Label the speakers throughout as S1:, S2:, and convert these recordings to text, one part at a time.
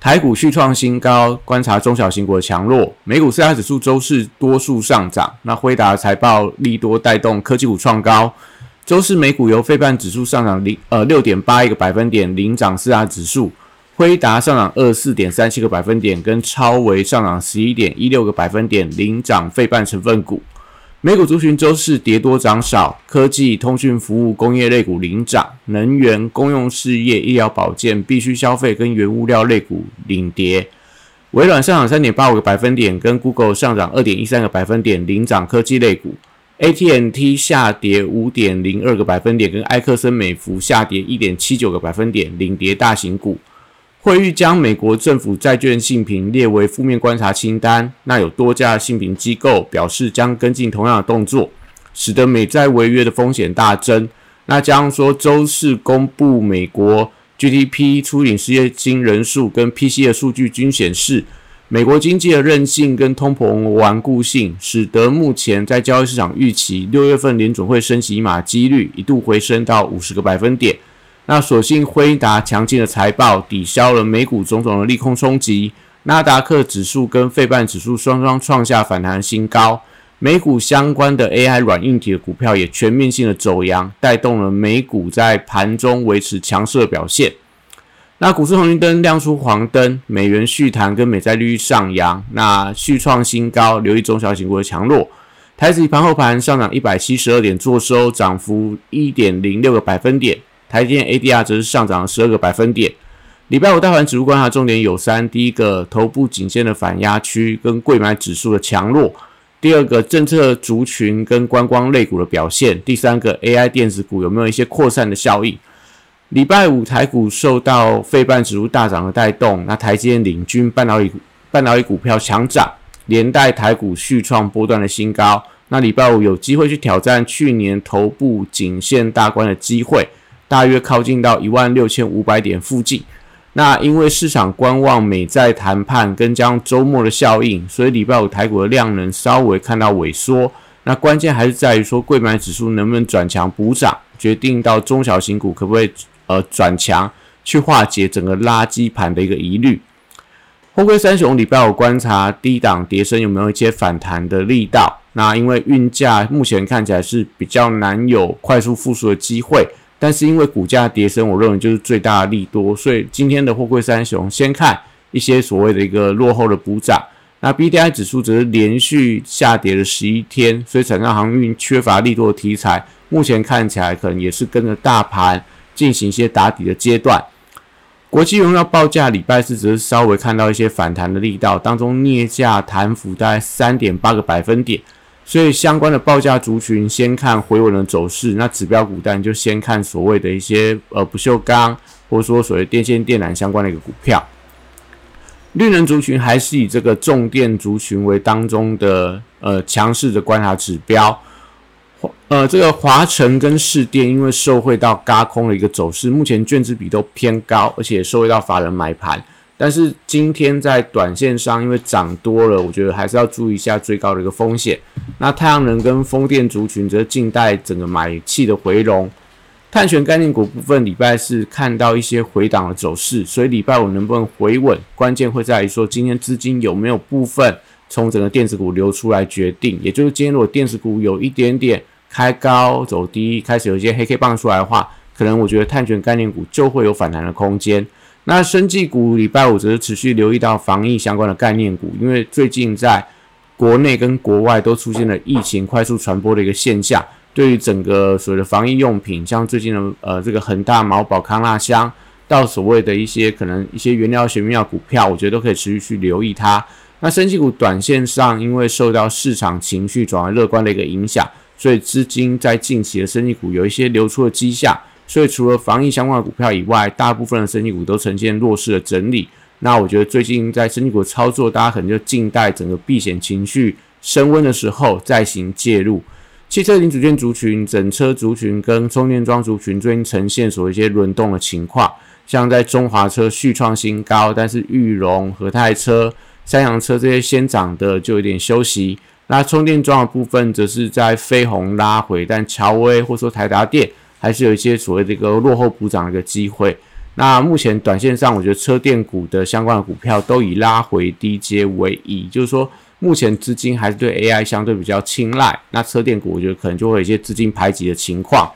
S1: 台股续创新高，观察中小型股的强弱。美股四大指数周四多数上涨，那辉达财报利多带动科技股创高。周四美股由费半指数上涨零呃六点八一个百分点领涨四大指数，辉达上涨二四点三七个百分点，跟超微上涨十一点一六个百分点领涨费半成分股。美股族群周四跌多涨少，科技、通讯服务、工业类股领涨，能源、公用事业、医疗保健、必需消费跟原物料类股领跌。微软上涨三点八五个百分点，跟 Google 上涨二点一三个百分点领涨科技类股。AT&T 下跌五点零二个百分点，跟埃克森美孚下跌一点七九个百分点领跌大型股。会议将美国政府债券信评列为负面观察清单，那有多家信评机构表示将跟进同样的动作，使得美债违约的风险大增。那加上说，周四公布美国 GDP、初领失业金人数跟 PC 的数据均显示，美国经济的韧性跟通膨顽固性，使得目前在交易市场预期六月份联准会升息一码几率一度回升到五十个百分点。那所幸辉达强劲的财报抵消了美股种种的利空冲击，纳达克指数跟费半指数双双创下反弹新高，美股相关的 AI 软硬体的股票也全面性的走阳，带动了美股在盘中维持强势的表现。那股市红绿灯亮出黄灯，美元续弹跟美债利率上扬，那续创新高，留意中小型股的强弱。台指盘后盘上涨一百七十二点，做收涨幅一点零六个百分点。台积电 ADR 则是上涨了十二个百分点。礼拜五大盘指数观察重点有三：第一个，头部颈线的反压区跟贵买指数的强弱；第二个，政策族群跟观光类股的表现；第三个，AI 电子股有没有一些扩散的效应？礼拜五台股受到费半指数大涨的带动，那台积电领军半导体半导体股票强涨，连带台股续创波段的新高。那礼拜五有机会去挑战去年头部颈线大关的机会。大约靠近到一万六千五百点附近，那因为市场观望美债谈判跟将周末的效应，所以礼拜五台股的量能稍微看到萎缩。那关键还是在于说，贵买指数能不能转强补涨，决定到中小型股可不可以呃转强，去化解整个垃圾盘的一个疑虑。后贵三雄礼拜五观察低档跌升有没有一些反弹的力道？那因为运价目前看起来是比较难有快速复苏的机会。但是因为股价跌升，我认为就是最大的利多，所以今天的货柜三雄先看一些所谓的一个落后的补涨。那 B D I 指数则是连续下跌了十一天，所以船上航运缺乏利多的题材，目前看起来可能也是跟着大盘进行一些打底的阶段。国际荣耀报价礼拜四只是稍微看到一些反弹的力道，当中镍价弹幅大概三点八个百分点。所以相关的报价族群，先看回稳的走势。那指标股单就先看所谓的一些呃不锈钢，或者说所谓电线电缆相关的一个股票。绿能族群还是以这个重电族群为当中的呃强势的观察指标。呃，这个华晨跟市电因为受惠到嘎空的一个走势，目前卷资比都偏高，而且受惠到法人买盘。但是今天在短线上，因为涨多了，我觉得还是要注意一下最高的一个风险。那太阳能跟风电族群则静待整个买气的回笼。碳权概念股部分，礼拜四看到一些回档的走势，所以礼拜五能不能回稳，关键会在于说今天资金有没有部分从整个电子股流出来决定。也就是今天如果电子股有一点点开高走低，开始有一些黑 K 棒出来的话，可能我觉得碳权概念股就会有反弹的空间。那生技股礼拜五则是持续留意到防疫相关的概念股，因为最近在国内跟国外都出现了疫情快速传播的一个现象，对于整个所谓的防疫用品，像最近的呃这个恒大、毛宝、康纳香，到所谓的一些可能一些原料、原料股票，我觉得都可以持续去留意它。那生技股短线上因为受到市场情绪转为乐观的一个影响，所以资金在近期的生技股有一些流出的迹象。所以除了防疫相关的股票以外，大部分的升级股都呈现弱势的整理。那我觉得最近在升级股操作，大家可能就静待整个避险情绪升温的时候再行介入。汽车零组件族群、整车族群跟充电桩族群最近呈现所一些轮动的情况，像在中华车续创新高，但是裕隆、和泰车、三洋车这些先涨的就有点休息。那充电桩的部分则是在飞鸿拉回，但乔威或说台达电还是有一些所谓的一个落后补涨的一个机会。那目前短线上，我觉得车电股的相关的股票都以拉回低阶为宜，就是说。目前资金还是对 AI 相对比较青睐，那车电股我觉得可能就会有一些资金排挤的情况。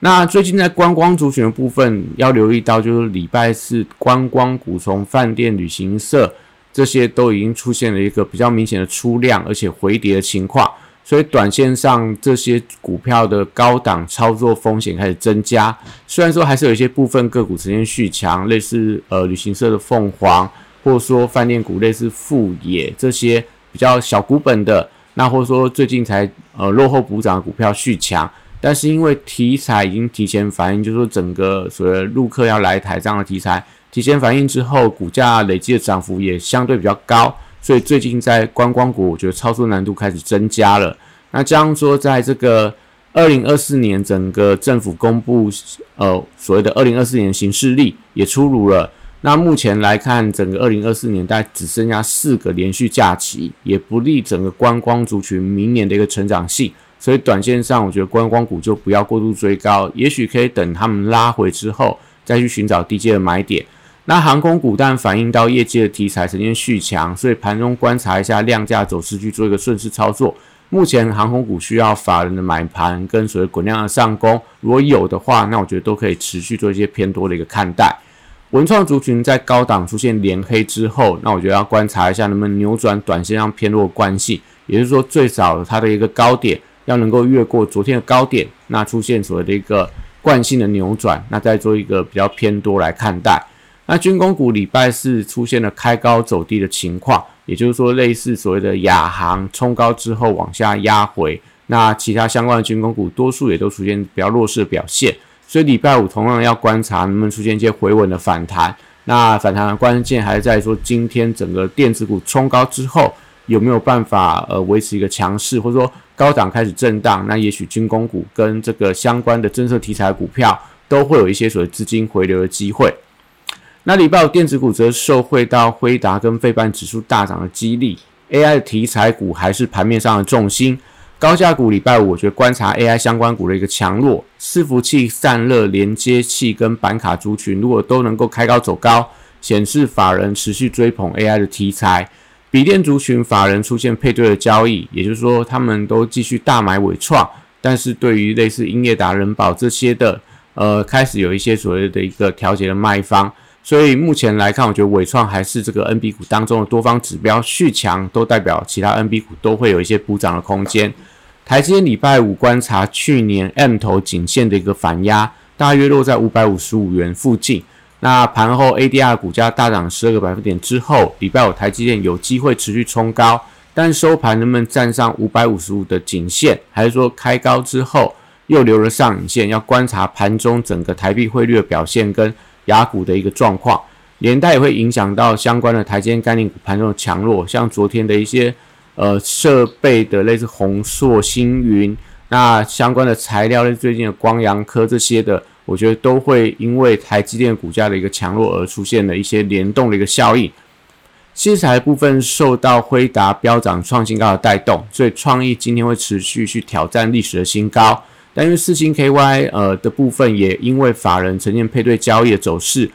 S1: 那最近在观光族群的部分要留意到，就是礼拜四观光股从饭店、旅行社这些都已经出现了一个比较明显的出量，而且回跌的情况，所以短线上这些股票的高档操作风险开始增加。虽然说还是有一些部分个股呈现续强，类似呃旅行社的凤凰。或者说饭店股类似富野这些比较小股本的，那或者说最近才呃落后补涨的股票续强，但是因为题材已经提前反映，就是说整个所谓陆客要来台这样的题材提前反映之后，股价累积的涨幅也相对比较高，所以最近在观光股，我觉得操作难度开始增加了。那这样说，在这个二零二四年整个政府公布呃所谓的二零二四年行事历也出炉了。那目前来看，整个二零二四年大概只剩下四个连续假期，也不利整个观光族群明年的一个成长性。所以短线上，我觉得观光股就不要过度追高，也许可以等他们拉回之后再去寻找低阶的买点。那航空股但反映到业绩的题材呈现续强，所以盘中观察一下量价走势去做一个顺势操作。目前航空股需要法人的买盘跟所谓滚量的上攻，如果有的话，那我觉得都可以持续做一些偏多的一个看待。文创族群在高档出现连黑之后，那我觉得要观察一下能不能扭转短线上偏弱关系，也就是说，最少它的一个高点要能够越过昨天的高点，那出现所谓的一个惯性的扭转，那再做一个比较偏多来看待。那军工股礼拜四出现了开高走低的情况，也就是说，类似所谓的亚航冲高之后往下压回，那其他相关的军工股多数也都出现比较弱势的表现。所以礼拜五同样要观察能不能出现一些回稳的反弹。那反弹的关键还是在说，今天整个电子股冲高之后，有没有办法呃维持一个强势，或者说高档开始震荡？那也许军工股跟这个相关的政策题材股票都会有一些所谓资金回流的机会。那礼拜五电子股则受惠到辉达跟费半指数大涨的激励，AI 的题材股还是盘面上的重心。高价股礼拜五，我觉得观察 AI 相关股的一个强弱，伺服器、散热、连接器跟板卡族群，如果都能够开高走高，显示法人持续追捧 AI 的题材。笔电族群法人出现配对的交易，也就是说他们都继续大买伟创，但是对于类似英业达、人保这些的，呃，开始有一些所谓的一个调节的卖方。所以目前来看，我觉得伟创还是这个 NB 股当中的多方指标续强，都代表其他 NB 股都会有一些补涨的空间。台积电礼拜五观察去年 M 头颈线的一个反压，大约落在五百五十五元附近。那盘后 ADR 股价大涨十二个百分点之后，礼拜五台积电有机会持续冲高，但收盘能不能站上五百五十五的颈线，还是说开高之后又留了上影线？要观察盘中整个台币汇率的表现跟。雅股的一个状况，连带也会影响到相关的台积电概念股盘中的强弱，像昨天的一些呃设备的类似宏硕、星云，那相关的材料类最近的光阳科这些的，我觉得都会因为台积电股价的一个强弱而出现了一些联动的一个效应。器材部分受到辉达飙涨创新高的带动，所以创意今天会持续去挑战历史的新高。但因为四星 KY 呃的部分，也因为法人呈现配对交易的走势、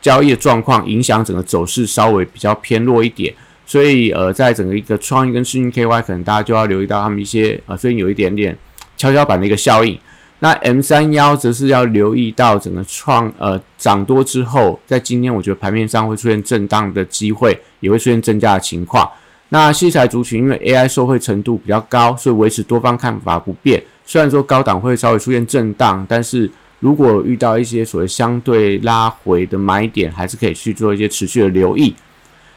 S1: 交易的状况，影响整个走势稍微比较偏弱一点，所以呃，在整个一个创意跟四星 KY，可能大家就要留意到他们一些呃，最近有一点点跷跷板的一个效应。那 M 三幺则是要留意到整个创呃涨多之后，在今天我觉得盘面上会出现震荡的机会，也会出现增加的情况。那西材族群因为 AI 受惠程度比较高，所以维持多方看法不变。虽然说高档会稍微出现震荡，但是如果遇到一些所谓相对拉回的买点，还是可以去做一些持续的留意。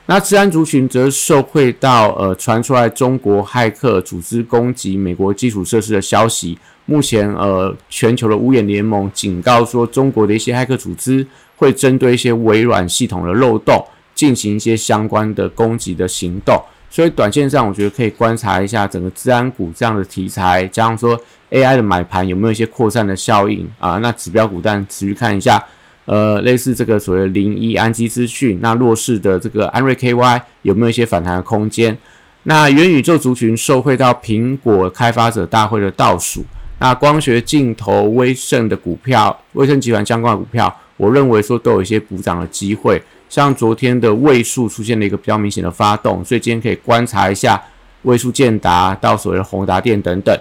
S1: 那治安族群则受惠到呃传出来中国骇客组织攻击美国基础设施的消息。目前呃全球的五眼联盟警告说，中国的一些骇客组织会针对一些微软系统的漏洞进行一些相关的攻击的行动。所以短线上我觉得可以观察一下整个治安股这样的题材，加上说 AI 的买盘有没有一些扩散的效应啊？那指标股但持续看一下，呃，类似这个所谓零一安基资讯，那弱势的这个安瑞 KY 有没有一些反弹的空间？那元宇宙族群受惠到苹果开发者大会的倒数，那光学镜头、威盛的股票、威盛集团相关的股票，我认为说都有一些补涨的机会。像昨天的位数出现了一个比较明显的发动，所以今天可以观察一下位数建达到所谓的宏达电等等。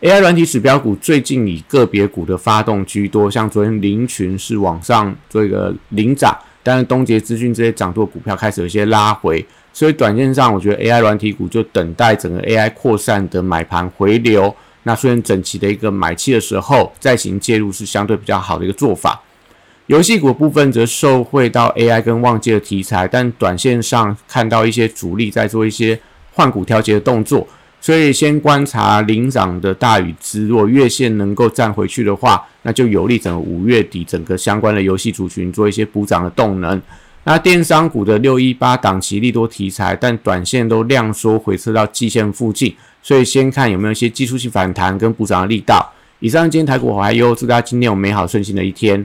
S1: AI 软体指标股最近以个别股的发动居多，像昨天林群是往上做一个领涨，但是东杰资讯这些涨多股票开始有一些拉回，所以短线上我觉得 AI 软体股就等待整个 AI 扩散的买盘回流，那出现整齐的一个买气的时候再行介入是相对比较好的一个做法。游戏股部分则受惠到 AI 跟旺季的题材，但短线上看到一些主力在做一些换股调节的动作，所以先观察领涨的大宇之，若月线能够站回去的话，那就有利整个五月底整个相关的游戏族群做一些补涨的动能。那电商股的六一八档期利多题材，但短线都量缩回撤到季线附近，所以先看有没有一些技术性反弹跟补涨的力道。以上今天台股还有祝大家今天有美好顺心的一天。